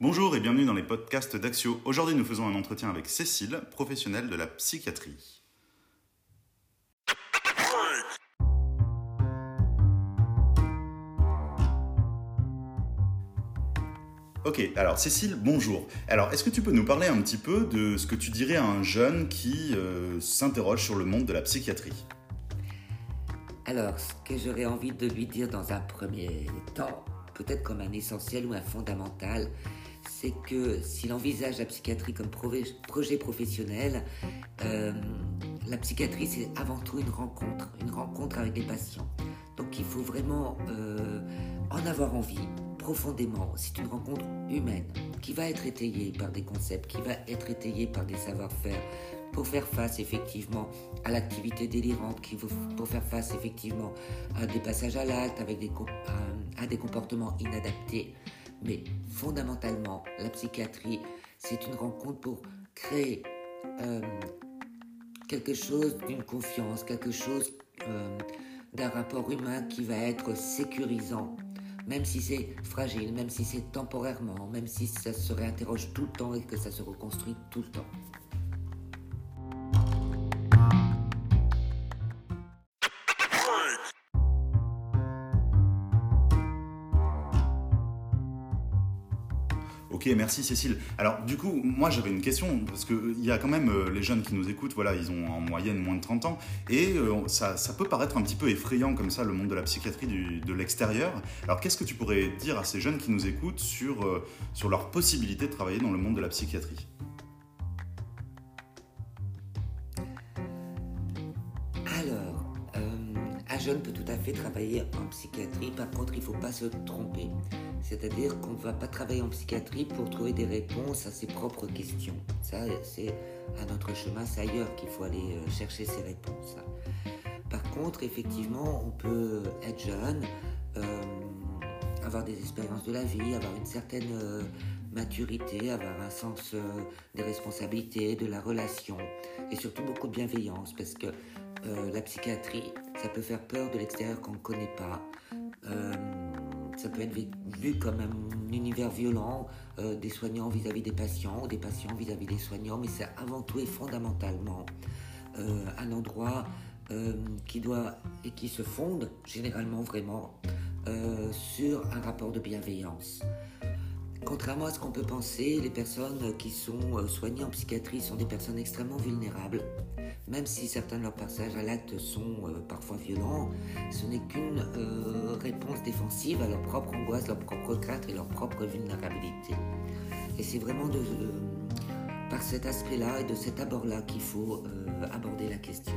Bonjour et bienvenue dans les podcasts d'Axio. Aujourd'hui, nous faisons un entretien avec Cécile, professionnelle de la psychiatrie. Ok, alors Cécile, bonjour. Alors, est-ce que tu peux nous parler un petit peu de ce que tu dirais à un jeune qui euh, s'interroge sur le monde de la psychiatrie? Alors, ce que j'aurais envie de lui dire dans un premier temps, peut-être comme un essentiel ou un fondamental, c'est que s'il envisage la psychiatrie comme projet professionnel, euh, la psychiatrie c'est avant tout une rencontre, une rencontre avec les patients. Donc il faut vraiment euh, en avoir envie profondément. C'est une rencontre humaine qui va être étayée par des concepts, qui va être étayée par des savoir-faire pour faire face effectivement à l'activité délirante, qui pour faire face effectivement à des passages à l'acte avec des, à des comportements inadaptés. Mais fondamentalement, la psychiatrie, c'est une rencontre pour créer euh, quelque chose d'une confiance, quelque chose euh, d'un rapport humain qui va être sécurisant, même si c'est fragile, même si c'est temporairement, même si ça se réinterroge tout le temps et que ça se reconstruit tout le temps. Ok, merci Cécile. Alors du coup, moi j'avais une question, parce qu'il y a quand même euh, les jeunes qui nous écoutent, voilà, ils ont en moyenne moins de 30 ans, et euh, ça, peut paraître un petit peu effrayant comme ça, le monde de la psychiatrie de l'extérieur. Alors qu'est-ce que tu pourrais dire à ces jeunes qui nous écoutent sur, euh, sur leur possibilité de travailler dans le monde de la psychiatrie? Jeune peut tout à fait travailler en psychiatrie, par contre il ne faut pas se tromper. C'est-à-dire qu'on ne va pas travailler en psychiatrie pour trouver des réponses à ses propres questions. Ça, c'est à notre chemin, c'est ailleurs qu'il faut aller euh, chercher ces réponses. Par contre, effectivement, on peut être jeune, euh, avoir des expériences de la vie, avoir une certaine euh, maturité, avoir un sens des responsabilités, de la relation, et surtout beaucoup de bienveillance, parce que la psychiatrie, ça peut faire peur de l'extérieur qu'on ne connaît pas ça peut être vu comme un univers violent euh, des soignants vis-à-vis des patients, des patients vis-à-vis des soignants, mais c'est avant tout et fondamentalement euh, un endroit euh, qui doit et qui se fonde généralement vraiment sur un rapport de bienveillance. Contrairement à ce qu'on peut penser, les personnes qui sont soignées en psychiatrie sont des personnes extrêmement vulnérables même si certains de leurs passages à l'acte sont euh, parfois violents, ce n'est qu'une euh, réponse défensive à leur propre angoisse, leur propre crainte et leur propre vulnérabilité. Et c'est vraiment par cet aspect-là et de cet abord-là qu'il faut euh, aborder la question.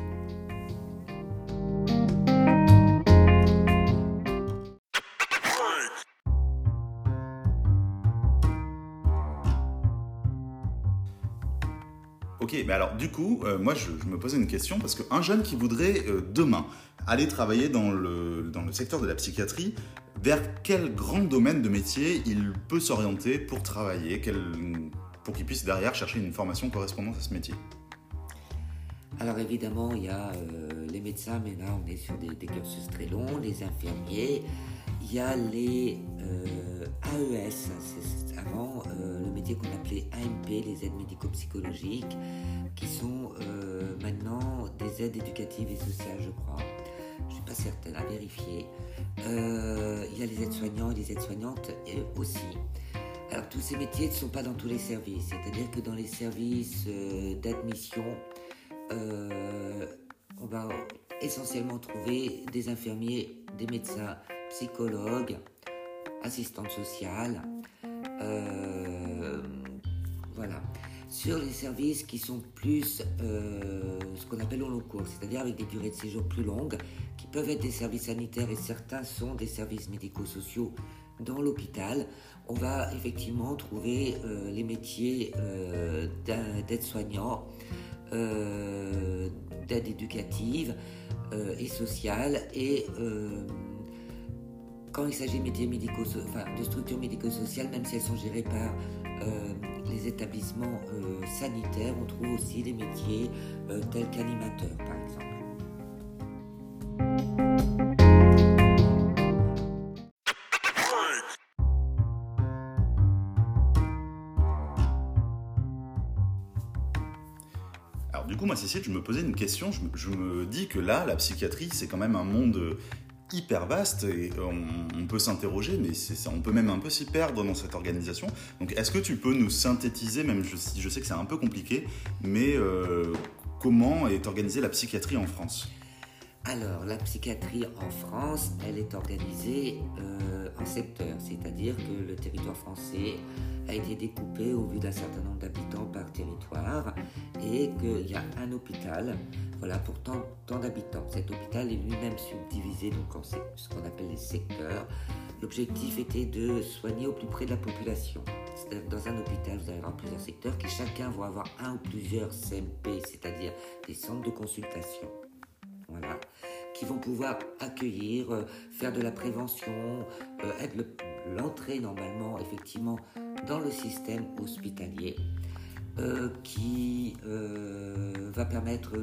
Ok, mais alors du coup, euh, moi je, me posais une question parce qu'un jeune qui voudrait euh, demain aller travailler dans le, dans le secteur de la psychiatrie, vers quel grand domaine de métier il peut s'orienter pour travailler, pour qu'il puisse derrière chercher une formation correspondante à ce métier? Alors évidemment, il y a euh, les médecins, mais là on est sur des, des cursus très longs, les infirmiers, il y a les AES, c'est avant euh, le métier qu'on appelait AMP, les aides médico-psychologiques, qui sont euh, maintenant des aides éducatives et sociales, je crois. Je ne suis pas certaine à vérifier. Euh, il y a les aides-soignants et les aides-soignantes aussi. Alors tous ces métiers ne sont pas dans tous les services, c'est-à-dire que dans les services d'admission, on va essentiellement trouver des infirmiers, des médecins, psychologues, assistantes sociales, euh, voilà. Sur les services qui sont plus euh, ce qu'on appelle au long cours, c'est-à-dire avec des durées de séjour plus longues, qui peuvent être des services sanitaires et certains sont des services médico-sociaux dans l'hôpital, on va effectivement trouver euh, les métiers d'aide-soignant, d'aide éducative et sociale et quand il s'agit de métiers médicaux, enfin, de structures médico-sociales, même si elles sont gérées par les établissements sanitaires, on trouve aussi des métiers tels qu'animateurs par exemple. du coup, moi, Cécile, je me posais une question. Je, me dis que là, la psychiatrie, c'est quand même un monde hyper vaste et on, peut s'interroger, mais on peut même un peu s'y perdre dans cette organisation. Donc, est-ce que tu peux nous synthétiser, même je, je sais que c'est un peu compliqué, mais euh, comment est organisée la psychiatrie en France? Alors, la psychiatrie en France, elle est organisée euh, en secteurs, c'est-à-dire que le territoire français a été découpé au vu d'un certain nombre d'habitants par territoire et qu'il y a un hôpital voilà, pour tant, d'habitants. Cet hôpital est lui-même subdivisé donc en ce qu'on appelle les secteurs. L'objectif était de soigner au plus près de la population. Dans un hôpital, vous allez avoir plusieurs secteurs qui chacun vont avoir un ou plusieurs CMP, c'est-à-dire des centres de consultation. Voilà qui vont pouvoir accueillir, euh, faire de la prévention, euh, être l'entrée normalement effectivement dans le système hospitalier, euh, qui va permettre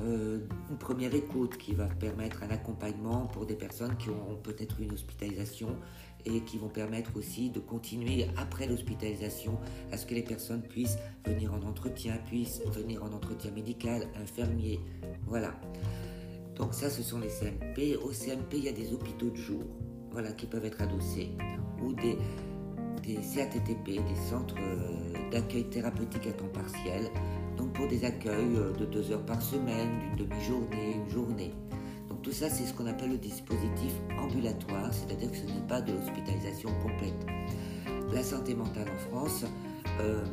une première écoute, qui va permettre un accompagnement pour des personnes qui auront peut-être une hospitalisation et qui vont permettre aussi de continuer après l'hospitalisation à ce que les personnes puissent venir en entretien, puissent venir en entretien médical, infirmier, voilà. Donc ça, ce sont les CMP. Au CMP, il y a des hôpitaux de jour, voilà, qui peuvent être adossés, ou des, des CATTP, des centres euh, d'accueil thérapeutique à temps partiel, donc pour des accueils euh, de deux heures par semaine, d'une demi-journée, une journée. Donc tout ça, c'est ce qu'on appelle le dispositif ambulatoire, c'est-à-dire que ce n'est pas de l'hospitalisation complète. La santé mentale en France, euh,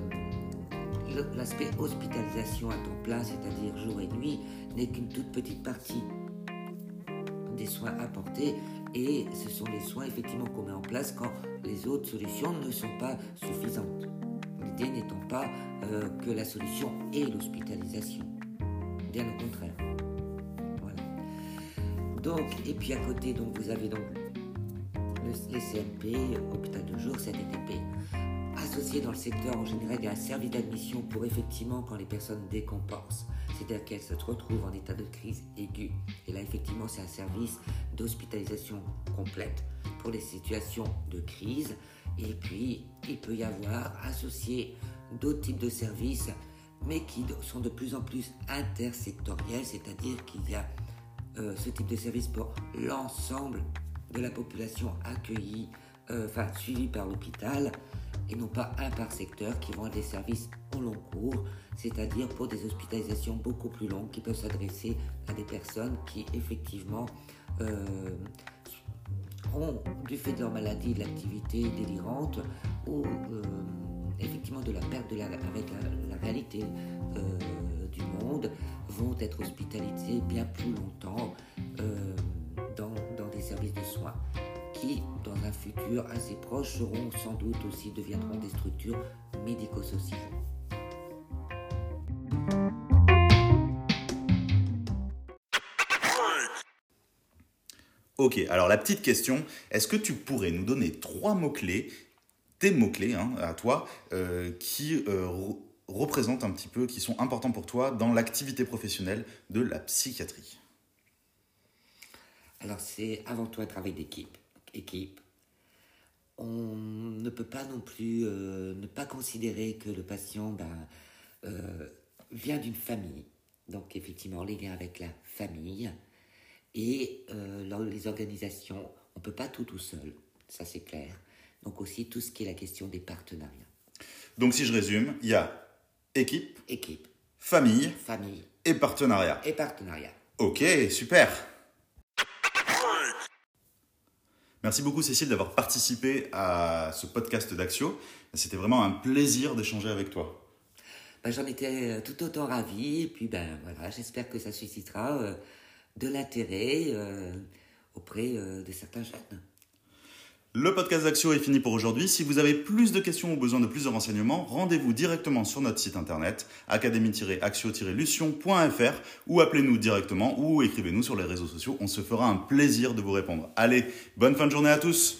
l'aspect hospitalisation à temps plein, c'est-à-dire jour et nuit, n'est qu'une toute petite partie des soins apportés et ce sont les soins effectivement qu'on met en place quand les autres solutions ne sont pas suffisantes. L'idée n'étant pas euh, que la solution est l'hospitalisation, bien au contraire. Voilà. Donc, et puis à côté, donc vous avez donc les CMP, hôpital de jour, CDTP associé dans le secteur en général il y a un service d'admission pour effectivement quand les personnes décompensent, c'est-à-dire qu'elles se retrouvent en état de crise aiguë. Et là effectivement c'est un service d'hospitalisation complète pour les situations de crise. Et puis il peut y avoir associé d'autres types de services mais qui sont de plus en plus intersectoriels, c'est-à-dire qu'il y a euh, ce type de service pour l'ensemble de la population accueillie, euh, enfin suivie par l'hôpital et non pas un par secteur qui vont être des services au long cours, c'est-à-dire pour des hospitalisations beaucoup plus longues qui peuvent s'adresser à des personnes qui effectivement euh, ont, du fait de leur maladie, de l'activité délirante ou euh, effectivement de la perte de la, avec la, réalité euh, du monde, vont être hospitalisés bien plus longtemps dans, dans des services de soins qui, dans un futur assez proche, seront sans doute aussi deviendront des structures médico-sociales. Ok, alors la petite question, est-ce que tu pourrais nous donner trois mots-clés, tes mots-clés hein, à toi, euh, qui euh, représentent un petit peu, qui sont importants pour toi dans l'activité professionnelle de la psychiatrie? Alors c'est avant tout un travail d'équipe équipe, on ne peut pas non plus euh, ne pas considérer que le patient ben, euh, vient d'une famille. Donc effectivement, les liens avec la famille et euh, les organisations, on ne peut pas tout tout seul, ça c'est clair. Donc aussi tout ce qui est la question des partenariats. Donc si je résume, il y a équipe, équipe, famille, famille et partenariat. Et partenariat. Ok, super. Merci beaucoup Cécile d'avoir participé à ce podcast d'Axio. C'était vraiment un plaisir d'échanger avec toi. Ben, J'en étais euh, tout autant ravi et puis ben voilà, j'espère que ça suscitera euh, de l'intérêt euh, auprès de certains jeunes. Le podcast d'Axio est fini pour aujourd'hui. Si vous avez plus de questions ou besoin de plus de renseignements, rendez-vous directement sur notre site internet académie-axio-lution.fr ou appelez-nous directement ou écrivez-nous sur les réseaux sociaux. On se fera un plaisir de vous répondre. Allez, bonne fin de journée à tous